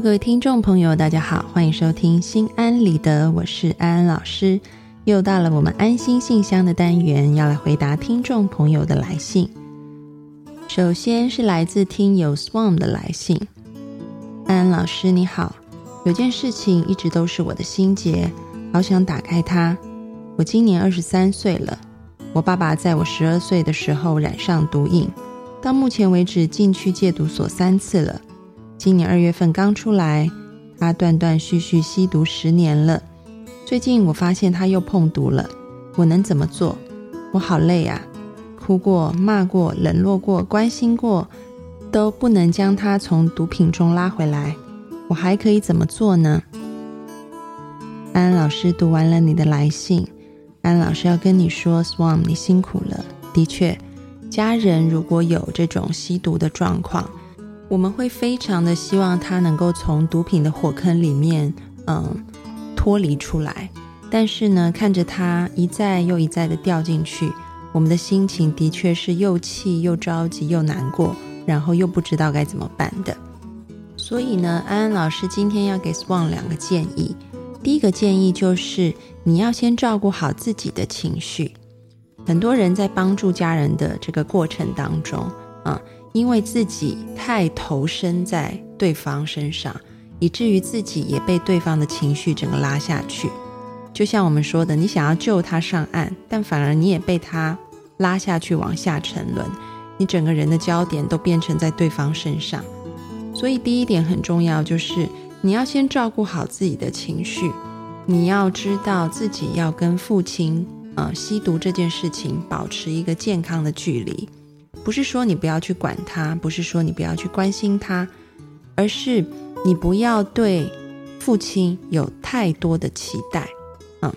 各位听众朋友，大家好，欢迎收听心安理得，我是安安老师。又到了我们安心信箱的单元，要来回答听众朋友的来信。首先是来自听友 Swan 的来信，安安老师你好，有件事情一直都是我的心结，好想打开它。我今年二十三岁了，我爸爸在我十二岁的时候染上毒瘾，到目前为止进去戒毒所三次了。今年二月份刚出来，他断断续续吸毒十年了。最近我发现他又碰毒了，我能怎么做？我好累啊！哭过、骂过、冷落过、关心过，都不能将他从毒品中拉回来。我还可以怎么做呢？安安老师读完了你的来信，安老师要跟你说，Swan，你辛苦了。的确，家人如果有这种吸毒的状况，我们会非常的希望他能够从毒品的火坑里面，嗯，脱离出来。但是呢，看着他一再又一再的掉进去，我们的心情的确是又气又着急又难过，然后又不知道该怎么办的。所以呢，安安老师今天要给 Swan 两个建议。第一个建议就是，你要先照顾好自己的情绪。很多人在帮助家人的这个过程当中，啊。因为自己太投身在对方身上，以至于自己也被对方的情绪整个拉下去。就像我们说的，你想要救他上岸，但反而你也被他拉下去往下沉沦。你整个人的焦点都变成在对方身上。所以第一点很重要，就是你要先照顾好自己的情绪。你要知道自己要跟父亲呃吸毒这件事情保持一个健康的距离。不是说你不要去管他，不是说你不要去关心他，而是你不要对父亲有太多的期待。嗯，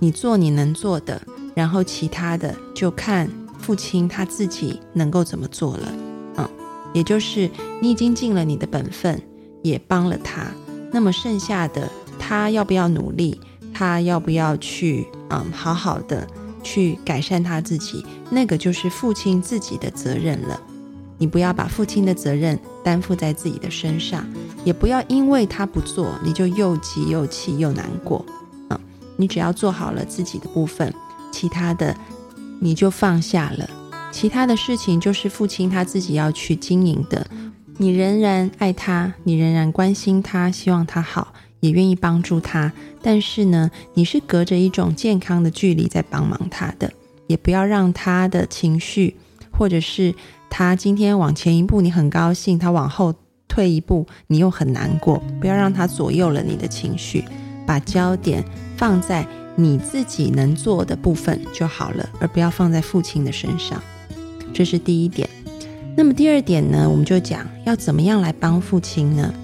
你做你能做的，然后其他的就看父亲他自己能够怎么做了。嗯，也就是你已经尽了你的本分，也帮了他，那么剩下的他要不要努力，他要不要去嗯好好的。去改善他自己，那个就是父亲自己的责任了。你不要把父亲的责任担负在自己的身上，也不要因为他不做，你就又急又气又难过。嗯，你只要做好了自己的部分，其他的你就放下了。其他的事情就是父亲他自己要去经营的。你仍然爱他，你仍然关心他，希望他好。也愿意帮助他，但是呢，你是隔着一种健康的距离在帮忙他的，也不要让他的情绪，或者是他今天往前一步你很高兴，他往后退一步你又很难过，不要让他左右了你的情绪，把焦点放在你自己能做的部分就好了，而不要放在父亲的身上。这是第一点。那么第二点呢，我们就讲要怎么样来帮父亲呢？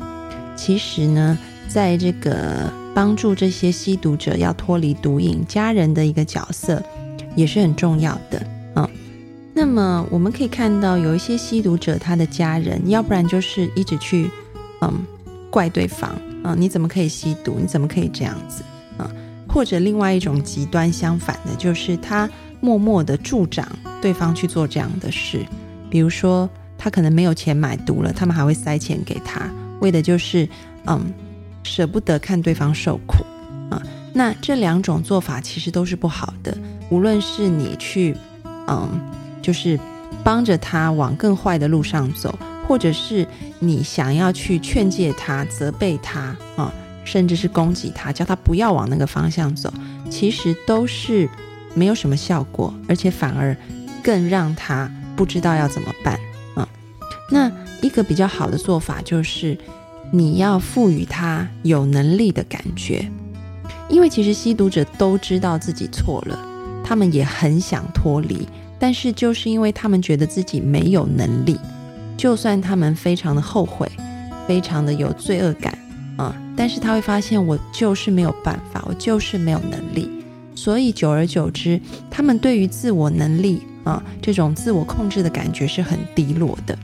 其实呢。在这个帮助这些吸毒者要脱离毒瘾，家人的一个角色也是很重要的啊。那么我们可以看到，有一些吸毒者，他的家人，要不然就是一直去嗯怪对方啊，你怎么可以吸毒？你怎么可以这样子啊？或者另外一种极端相反的，就是他默默的助长对方去做这样的事。比如说，他可能没有钱买毒了，他们还会塞钱给他，为的就是嗯。舍不得看对方受苦啊，那这两种做法其实都是不好的。无论是你去，嗯，就是帮着他往更坏的路上走，或者是你想要去劝诫他、责备他啊，甚至是攻击他，叫他不要往那个方向走，其实都是没有什么效果，而且反而更让他不知道要怎么办啊。那一个比较好的做法就是。你要赋予他有能力的感觉，因为其实吸毒者都知道自己错了，他们也很想脱离，但是就是因为他们觉得自己没有能力，就算他们非常的后悔，非常的有罪恶感啊，但是他会发现我就是没有办法，我就是没有能力，所以久而久之，他们对于自我能力啊这种自我控制的感觉是很低落的，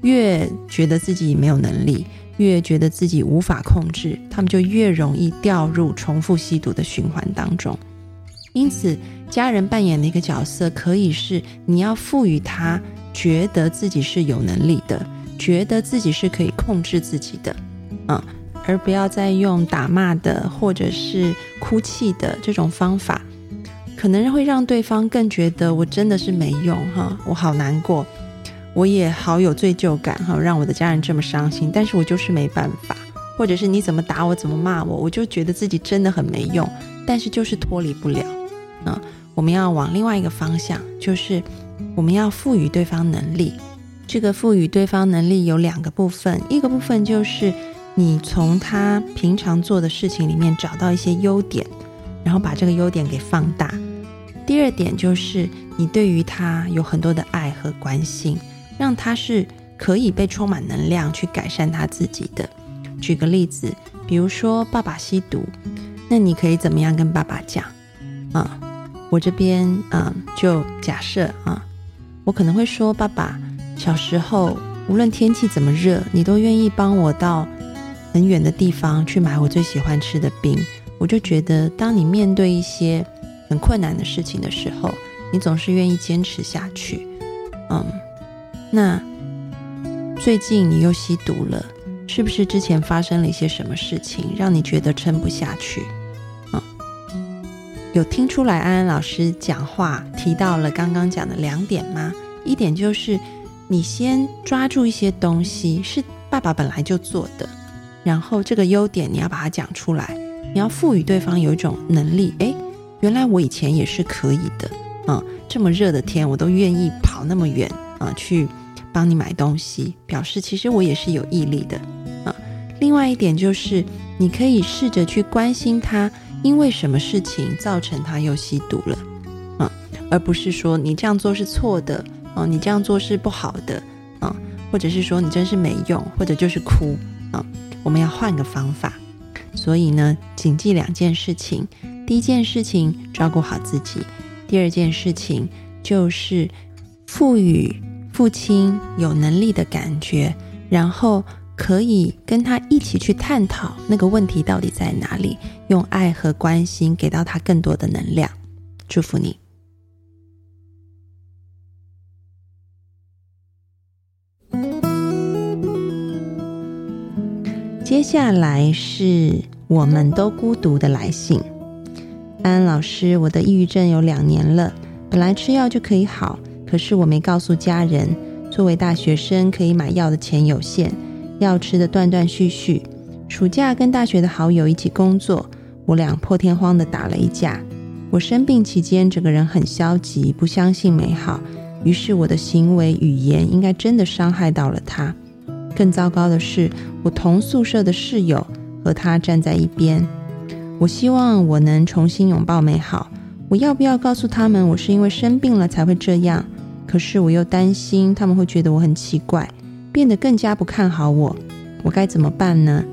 越觉得自己没有能力。越觉得自己无法控制，他们就越容易掉入重复吸毒的循环当中。因此，家人扮演的一个角色，可以是你要赋予他觉得自己是有能力的，觉得自己是可以控制自己的。嗯，而不要再用打骂的或者是哭泣的这种方法，可能会让对方更觉得我真的是没用哈，我好难过，我也好有罪疚感哈，让我的家人这么伤心，但是我就是没办法，或者是你怎么打我，怎么骂我，我就觉得自己真的很没用，但是就是脱离不了，啊，我们要往另外一个方向，就是我们要赋予对方能力。这个赋予对方能力有两个部分，一个部分就是你从他平常做的事情里面找到一些优点，然后把这个优点给放大；第二点就是你对于他有很多的爱和关心，让他是可以被充满能量去改善他自己的。举个例子，比如说爸爸吸毒，那你可以怎么样跟爸爸讲？啊，我这边啊，就假设啊，我可能会说爸爸。小时候，无论天气怎么热，你都愿意帮我到很远的地方去买我最喜欢吃的冰。我就觉得，当你面对一些很困难的事情的时候，你总是愿意坚持下去。嗯，那最近你又吸毒了，是不是之前发生了一些什么事情，让你觉得撑不下去？嗯，有听出来安安老师讲话提到了刚刚讲的两点吗？一点就是。你先抓住一些东西是爸爸本来就做的，然后这个优点你要把它讲出来，你要赋予对方有一种能力。诶，原来我以前也是可以的嗯！这么热的天，我都愿意跑那么远啊，去帮你买东西，表示其实我也是有毅力的啊。另外一点就是，你可以试着去关心他，因为什么事情造成他又吸毒了啊，而不是说你这样做是错的。哦，你这样做是不好的啊，或者是说你真是没用，或者就是哭啊。我们要换个方法。所以呢，谨记两件事情：第一件事情照顾好自己；第二件事情就是赋予父亲有能力的感觉，然后可以跟他一起去探讨那个问题到底在哪里，用爱和关心给到他更多的能量。祝福你。接下来是我们都孤独的来信，安安老师，我的抑郁症有两年了，本来吃药就可以好，可是我没告诉家人。作为大学生，可以买药的钱有限，药吃的断断续续。暑假跟大学的好友一起工作，我俩破天荒的打了一架。我生病期间，整个人很消极，不相信美好，于是我的行为语言应该真的伤害到了他。更糟糕的是，我同宿舍的室友和他站在一边。我希望我能重新拥抱美好。我要不要告诉他们我是因为生病了才会这样？可是我又担心他们会觉得我很奇怪，变得更加不看好我。我该怎么办呢？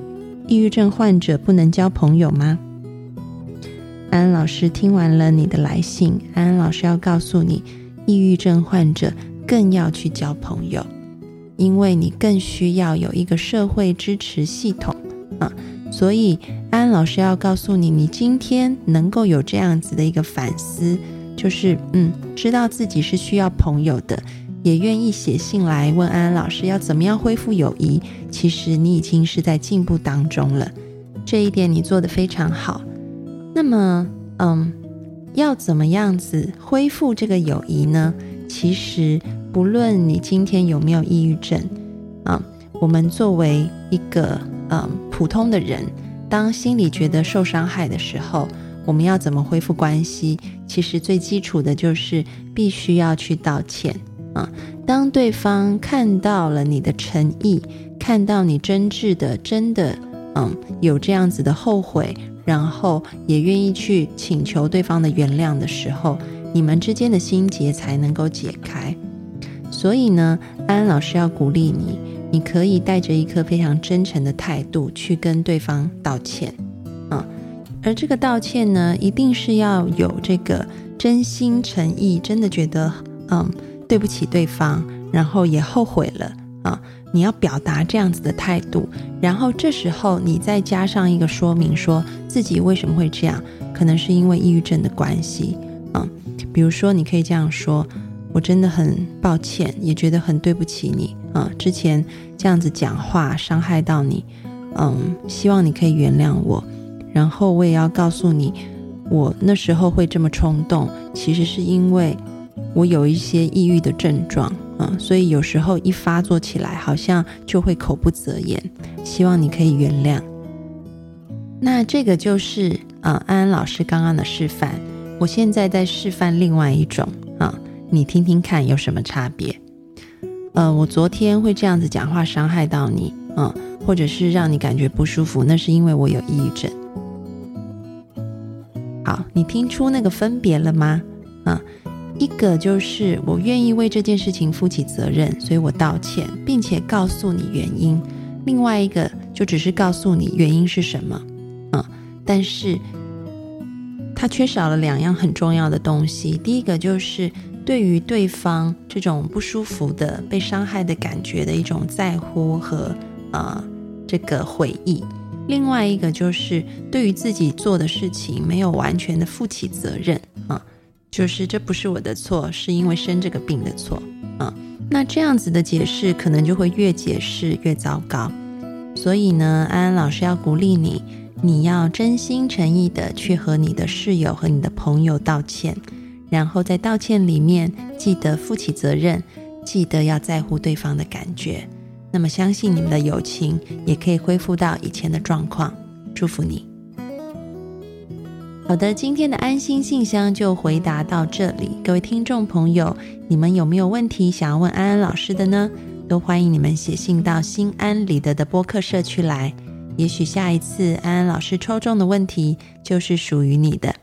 抑郁症患者不能交朋友吗？安安老师听完了你的来信，安安老师要告诉你，抑郁症患者更要去交朋友。因为你更需要有一个社会支持系统啊，所以安安老师要告诉你，你今天能够有这样子的一个反思，就是嗯，知道自己是需要朋友的，也愿意写信来问安安老师要怎么样恢复友谊。其实你已经是在进步当中了，这一点你做的非常好。那么，嗯，要怎么样子恢复这个友谊呢？其实。不论你今天有没有抑郁症，啊，我们作为一个嗯普通的人，当心里觉得受伤害的时候，我们要怎么恢复关系？其实最基础的就是必须要去道歉啊。当对方看到了你的诚意，看到你真挚的、真的嗯有这样子的后悔，然后也愿意去请求对方的原谅的时候，你们之间的心结才能够解开。所以呢，安安老师要鼓励你，你可以带着一颗非常真诚的态度去跟对方道歉，而这个道歉呢，一定是要有这个真心诚意，真的觉得嗯对不起对方，然后也后悔了啊，你要表达这样子的态度，然后这时候你再加上一个说明，说自己为什么会这样，可能是因为抑郁症的关系，啊，比如说你可以这样说。我真的很抱歉，也觉得很对不起你啊！之前这样子讲话伤害到你，嗯，希望你可以原谅我。然后我也要告诉你，我那时候会这么冲动，其实是因为我有一些抑郁的症状，嗯，所以有时候一发作起来，好像就会口不择言。希望你可以原谅。那这个就是啊，安安老师刚刚的示范。我现在在示范另外一种啊，你听听看有什么差别？呃，我昨天会这样子讲话伤害到你，嗯，或者是让你感觉不舒服，那是因为我有抑郁症。好，你听出那个分别了吗？啊，一个就是我愿意为这件事情负起责任，所以我道歉，并且告诉你原因；另外一个就只是告诉你原因是什么，啊，但是它缺少了两样很重要的东西。第一个就是对于对方这种不舒服的、被伤害的感觉的一种在乎和呃这个回忆。另外一个就是对于自己做的事情没有完全的负起责任啊，就是这不是我的错，是因为生这个病的错啊。那这样子的解释可能就会越解释越糟糕。所以呢，安安老师要鼓励你，你要真心诚意的去和你的室友和你的朋友道歉，然后在道歉里面记得负起责任，记得要在乎对方的感觉。那么，相信你们的友情也可以恢复到以前的状况。祝福你。好的，今天的安心信箱就回答到这里。各位听众朋友，你们有没有问题想要问安安老师的呢？都欢迎你们写信到心安理得的播客社区来。也许下一次安安老师抽中的问题就是属于你的。